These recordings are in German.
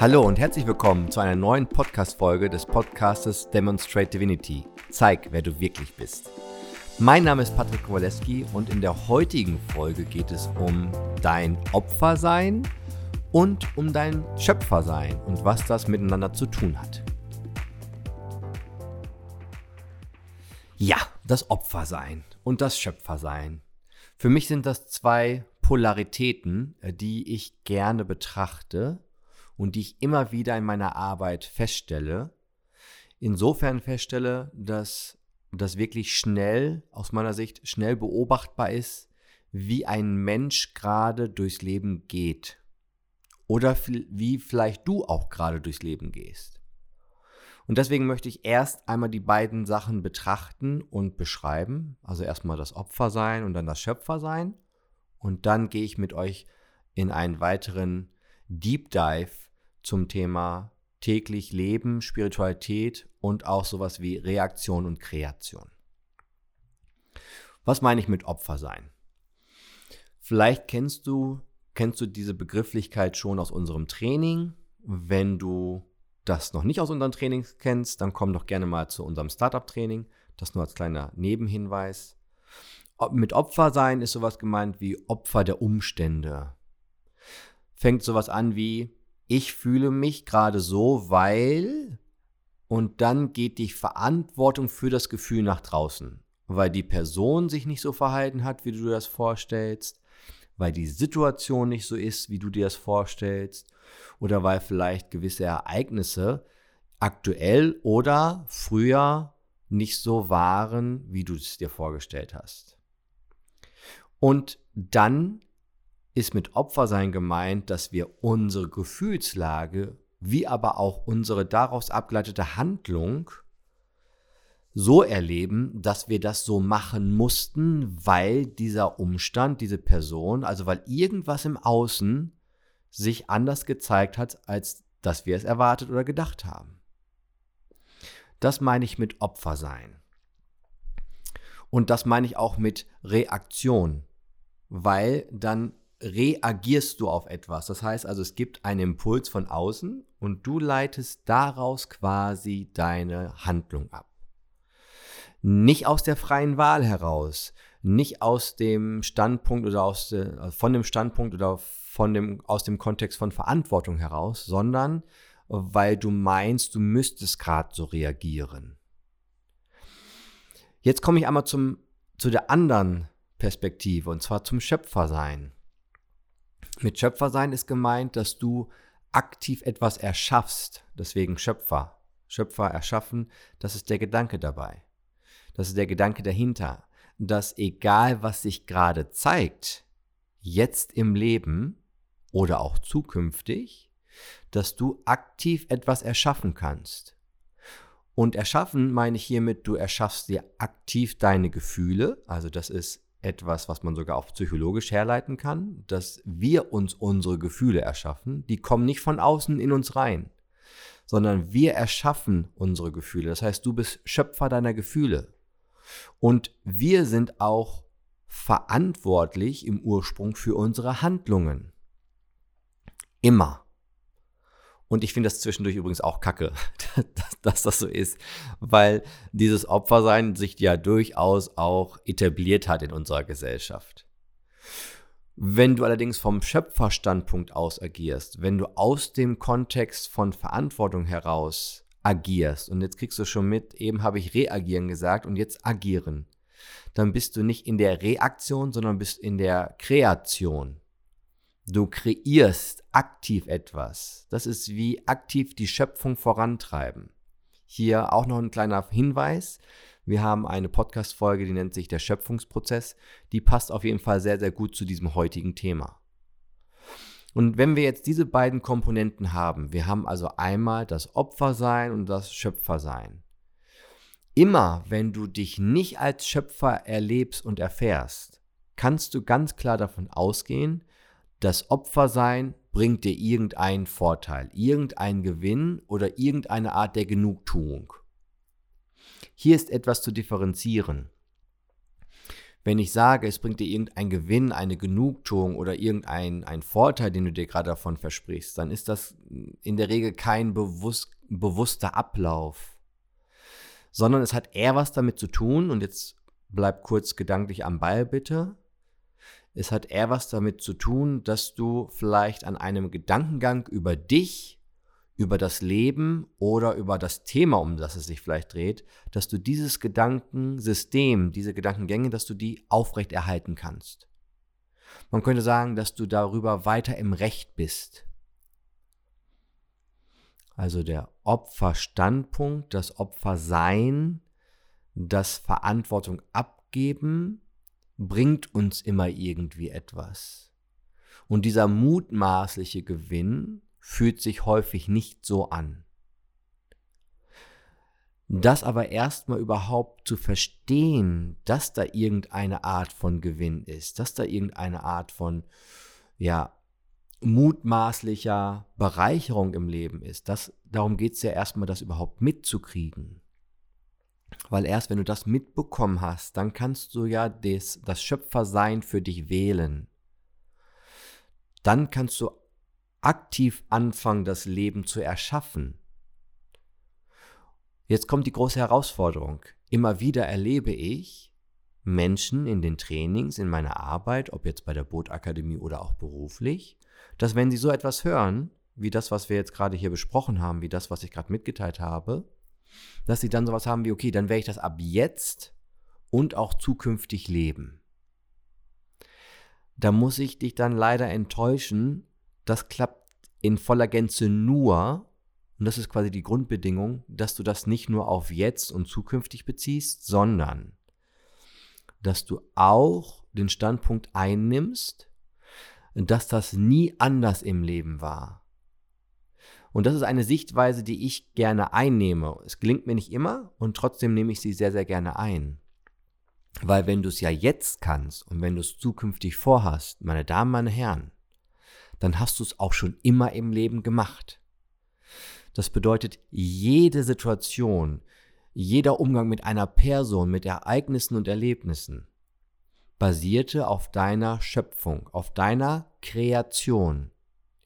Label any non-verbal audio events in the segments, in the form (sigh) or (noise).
Hallo und herzlich willkommen zu einer neuen Podcast-Folge des Podcastes Demonstrate Divinity. Zeig, wer du wirklich bist. Mein Name ist Patrick Kowaleski und in der heutigen Folge geht es um dein Opfersein und um dein Schöpfersein und was das miteinander zu tun hat. Ja, das Opfersein und das Schöpfersein. Für mich sind das zwei Polaritäten, äh, die ich gerne betrachte und die ich immer wieder in meiner Arbeit feststelle. Insofern feststelle, dass das wirklich schnell, aus meiner Sicht, schnell beobachtbar ist, wie ein Mensch gerade durchs Leben geht. Oder wie vielleicht du auch gerade durchs Leben gehst. Und deswegen möchte ich erst einmal die beiden Sachen betrachten und beschreiben. Also erstmal das Opfersein und dann das Schöpfersein. Und dann gehe ich mit euch in einen weiteren Deep Dive zum Thema täglich Leben, Spiritualität und auch sowas wie Reaktion und Kreation. Was meine ich mit Opfer sein? Vielleicht kennst du, kennst du diese Begrifflichkeit schon aus unserem Training. Wenn du das noch nicht aus unseren Trainings kennst, dann komm doch gerne mal zu unserem Startup-Training. Das nur als kleiner Nebenhinweis. Mit Opfer sein ist sowas gemeint wie Opfer der Umstände. Fängt sowas an wie, ich fühle mich gerade so, weil und dann geht die Verantwortung für das Gefühl nach draußen, weil die Person sich nicht so verhalten hat, wie du dir das vorstellst, weil die Situation nicht so ist, wie du dir das vorstellst, oder weil vielleicht gewisse Ereignisse aktuell oder früher nicht so waren, wie du es dir vorgestellt hast. Und dann ist mit Opfersein gemeint, dass wir unsere Gefühlslage wie aber auch unsere daraus abgeleitete Handlung so erleben, dass wir das so machen mussten, weil dieser Umstand, diese Person, also weil irgendwas im Außen sich anders gezeigt hat, als dass wir es erwartet oder gedacht haben. Das meine ich mit Opfersein. Und das meine ich auch mit Reaktion, weil dann reagierst du auf etwas. Das heißt also, es gibt einen Impuls von außen und du leitest daraus quasi deine Handlung ab. Nicht aus der freien Wahl heraus, nicht aus dem Standpunkt oder aus de, von dem Standpunkt oder von dem, aus dem Kontext von Verantwortung heraus, sondern weil du meinst, du müsstest gerade so reagieren. Jetzt komme ich einmal zum, zu der anderen Perspektive und zwar zum Schöpfersein. Mit Schöpfersein ist gemeint, dass du aktiv etwas erschaffst, deswegen Schöpfer. Schöpfer erschaffen, das ist der Gedanke dabei. Das ist der Gedanke dahinter, dass egal was sich gerade zeigt, jetzt im Leben oder auch zukünftig, dass du aktiv etwas erschaffen kannst. Und erschaffen meine ich hiermit, du erschaffst dir aktiv deine Gefühle, also das ist etwas, was man sogar auch psychologisch herleiten kann, dass wir uns unsere Gefühle erschaffen. Die kommen nicht von außen in uns rein, sondern wir erschaffen unsere Gefühle. Das heißt, du bist Schöpfer deiner Gefühle. Und wir sind auch verantwortlich im Ursprung für unsere Handlungen. Immer. Und ich finde das zwischendurch übrigens auch kacke, (laughs) dass, dass, das so ist, weil dieses Opfersein sich ja durchaus auch etabliert hat in unserer Gesellschaft. Wenn du allerdings vom Schöpferstandpunkt aus agierst, wenn du aus dem Kontext von Verantwortung heraus agierst, und jetzt kriegst du schon mit, eben habe ich reagieren gesagt und jetzt agieren, dann bist du nicht in der Reaktion, sondern bist in der Kreation. Du kreierst aktiv etwas. Das ist wie aktiv die Schöpfung vorantreiben. Hier auch noch ein kleiner Hinweis. Wir haben eine Podcast-Folge, die nennt sich der Schöpfungsprozess. Die passt auf jeden Fall sehr, sehr gut zu diesem heutigen Thema. Und wenn wir jetzt diese beiden Komponenten haben, wir haben also einmal das Opfersein und das Schöpfersein. Immer wenn du dich nicht als Schöpfer erlebst und erfährst, kannst du ganz klar davon ausgehen, das Opfersein bringt dir irgendeinen Vorteil, irgendeinen Gewinn oder irgendeine Art der Genugtuung. Hier ist etwas zu differenzieren. Wenn ich sage, es bringt dir irgendein Gewinn, eine Genugtuung oder irgendein ein Vorteil, den du dir gerade davon versprichst, dann ist das in der Regel kein bewusst, bewusster Ablauf, sondern es hat eher was damit zu tun, und jetzt bleib kurz gedanklich am Ball bitte, es hat eher was damit zu tun, dass du vielleicht an einem Gedankengang über dich, über das Leben oder über das Thema, um das es sich vielleicht dreht, dass du dieses Gedankensystem, diese Gedankengänge, dass du die aufrechterhalten kannst. Man könnte sagen, dass du darüber weiter im Recht bist. Also der Opferstandpunkt, das Opfersein, das Verantwortung abgeben, bringt uns immer irgendwie etwas. Und dieser mutmaßliche Gewinn fühlt sich häufig nicht so an. Das aber erstmal überhaupt zu verstehen, dass da irgendeine Art von Gewinn ist, dass da irgendeine Art von, ja, mutmaßlicher Bereicherung im Leben ist, das, darum geht es ja erstmal, das überhaupt mitzukriegen. Weil erst wenn du das mitbekommen hast, dann kannst du ja des, das Schöpfersein für dich wählen. Dann kannst du aktiv anfangen, das Leben zu erschaffen. Jetzt kommt die große Herausforderung. Immer wieder erlebe ich Menschen in den Trainings, in meiner Arbeit, ob jetzt bei der Bootakademie oder auch beruflich, dass wenn sie so etwas hören, wie das, was wir jetzt gerade hier besprochen haben, wie das, was ich gerade mitgeteilt habe, dass sie dann sowas haben wie, okay, dann werde ich das ab jetzt und auch zukünftig leben. Da muss ich dich dann leider enttäuschen, das klappt in voller Gänze nur, und das ist quasi die Grundbedingung, dass du das nicht nur auf jetzt und zukünftig beziehst, sondern dass du auch den Standpunkt einnimmst, dass das nie anders im Leben war. Und das ist eine Sichtweise, die ich gerne einnehme. Es gelingt mir nicht immer und trotzdem nehme ich sie sehr, sehr gerne ein. Weil wenn du es ja jetzt kannst und wenn du es zukünftig vorhast, meine Damen, meine Herren, dann hast du es auch schon immer im Leben gemacht. Das bedeutet, jede Situation, jeder Umgang mit einer Person, mit Ereignissen und Erlebnissen basierte auf deiner Schöpfung, auf deiner Kreation.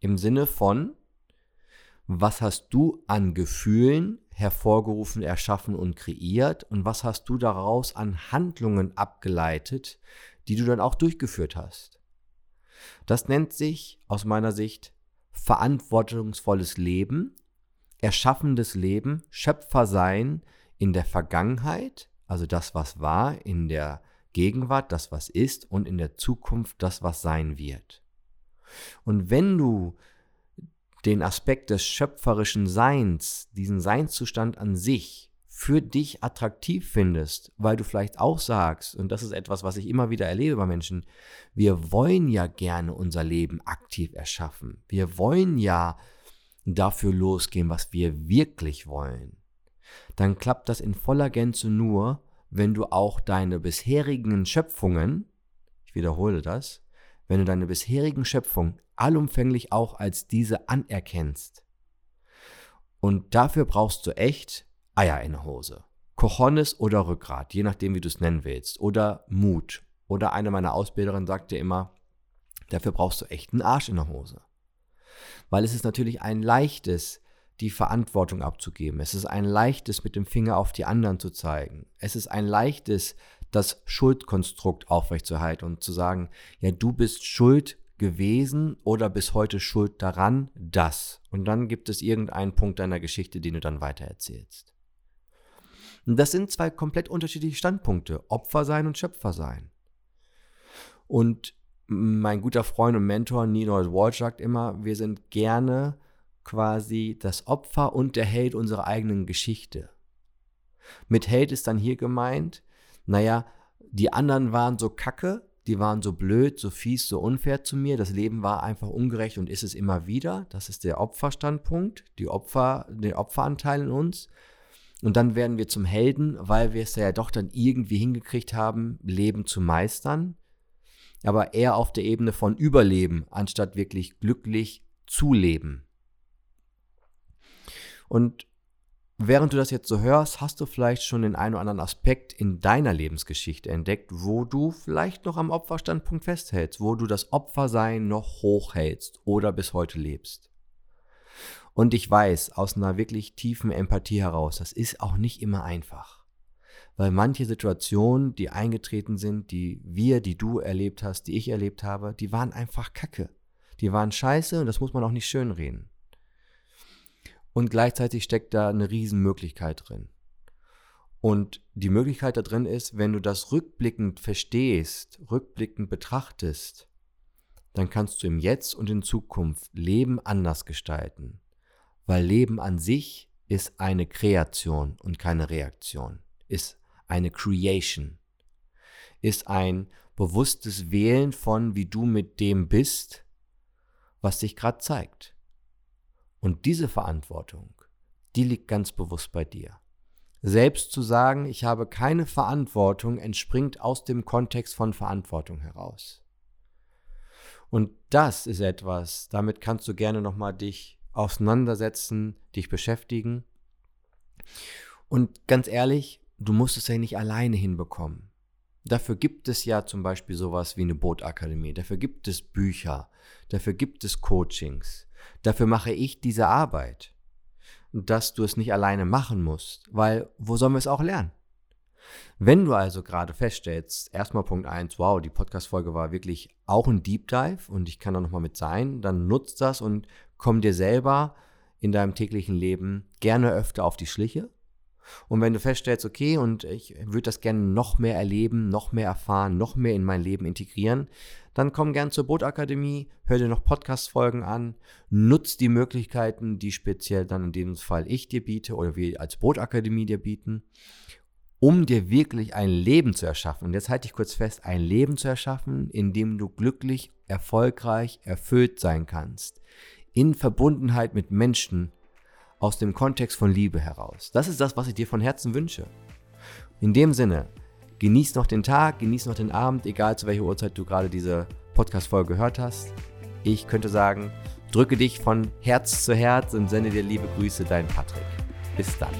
Im Sinne von, was hast du an Gefühlen hervorgerufen, erschaffen und kreiert und was hast du daraus an Handlungen abgeleitet, die du dann auch durchgeführt hast. Das nennt sich aus meiner Sicht verantwortungsvolles Leben, erschaffendes Leben, Schöpfersein in der Vergangenheit, also das, was war, in der Gegenwart, das, was ist und in der Zukunft, das, was sein wird. Und wenn du den Aspekt des schöpferischen Seins, diesen Seinszustand an sich für dich attraktiv findest, weil du vielleicht auch sagst, und das ist etwas, was ich immer wieder erlebe bei Menschen, wir wollen ja gerne unser Leben aktiv erschaffen. Wir wollen ja dafür losgehen, was wir wirklich wollen. Dann klappt das in voller Gänze nur, wenn du auch deine bisherigen Schöpfungen, ich wiederhole das, wenn du deine bisherigen Schöpfungen allumfänglich auch als diese anerkennst. Und dafür brauchst du echt Eier in der Hose. Cojones oder Rückgrat, je nachdem, wie du es nennen willst. Oder Mut. Oder eine meiner Ausbilderinnen sagte immer, dafür brauchst du echt einen Arsch in der Hose. Weil es ist natürlich ein leichtes, die Verantwortung abzugeben. Es ist ein leichtes, mit dem Finger auf die anderen zu zeigen. Es ist ein leichtes, das Schuldkonstrukt aufrechtzuerhalten und zu sagen, ja, du bist schuld gewesen oder bis heute schuld daran, das. Und dann gibt es irgendeinen Punkt deiner Geschichte, den du dann weitererzählst. Und das sind zwei komplett unterschiedliche Standpunkte, Opfer sein und Schöpfer sein. Und mein guter Freund und Mentor Nino Walsh sagt immer, wir sind gerne quasi das Opfer und der Held unserer eigenen Geschichte. Mit Held ist dann hier gemeint, naja, die anderen waren so kacke, die waren so blöd, so fies, so unfair zu mir. Das Leben war einfach ungerecht und ist es immer wieder. Das ist der Opferstandpunkt, die Opfer, der Opferanteil in uns. Und dann werden wir zum Helden, weil wir es ja doch dann irgendwie hingekriegt haben, Leben zu meistern. Aber eher auf der Ebene von Überleben, anstatt wirklich glücklich zu leben. Und während du das jetzt so hörst, hast du vielleicht schon den einen oder anderen Aspekt in deiner Lebensgeschichte entdeckt, wo du vielleicht noch am Opferstandpunkt festhältst, wo du das Opfersein noch hochhältst oder bis heute lebst. Und ich weiß aus einer wirklich tiefen Empathie heraus, das ist auch nicht immer einfach. Weil manche Situationen, die eingetreten sind, die wir, die du erlebt hast, die ich erlebt habe, die waren einfach kacke. Die waren scheiße und das muss man auch nicht schönreden. Und gleichzeitig steckt da eine Riesenmöglichkeit drin. Und die Möglichkeit da drin ist, wenn du das rückblickend verstehst, rückblickend betrachtest, dann kannst du im Jetzt und in Zukunft Leben anders gestalten. Weil Leben an sich ist eine Kreation und keine Reaktion, ist eine Creation, ist ein bewusstes Wählen von, wie du mit dem bist, was sich gerade zeigt. Und diese Verantwortung, die liegt ganz bewusst bei dir. Selbst zu sagen, ich habe keine Verantwortung, entspringt aus dem Kontext von Verantwortung heraus. Und das ist etwas, damit kannst du gerne nochmal dich auseinandersetzen, dich beschäftigen. Und ganz ehrlich, du musst es ja nicht alleine hinbekommen. Dafür gibt es ja zum Beispiel sowas wie eine Bootakademie, dafür gibt es Bücher, dafür gibt es Coachings. Dafür mache ich diese Arbeit. Dass du es nicht alleine machen musst, weil wo sollen wir es auch lernen? Wenn du also gerade feststellst, erstmal Punkt 1, wow, die Podcast-Folge war wirklich auch ein Deep Dive und ich kann da nochmal mit sein, dann nutzt das und komm dir selber in deinem täglichen Leben gerne öfter auf die Schliche. Und wenn du feststellst, okay, und ich würde das gerne noch mehr erleben, noch mehr erfahren, noch mehr in mein Leben integrieren, dann komm gern zur Bootakademie, hör dir noch Podcast-Folgen an, nutz die Möglichkeiten, die speziell dann in dem Fall ich dir biete oder wir als Bootakademie dir bieten, um dir wirklich ein Leben zu erschaffen. Und jetzt halte ich kurz fest, ein Leben zu erschaffen, in dem du glücklich, erfolgreich, erfüllt sein kannst. In Verbundenheit mit Menschen aus dem Kontext von Liebe heraus. Das ist das, was ich dir von Herzen wünsche. In dem Sinne, Genieß noch den Tag, genieß noch den Abend, egal zu welcher Uhrzeit du gerade diese Podcast-Folge gehört hast. Ich könnte sagen, drücke dich von Herz zu Herz und sende dir liebe Grüße, dein Patrick. Bis dann.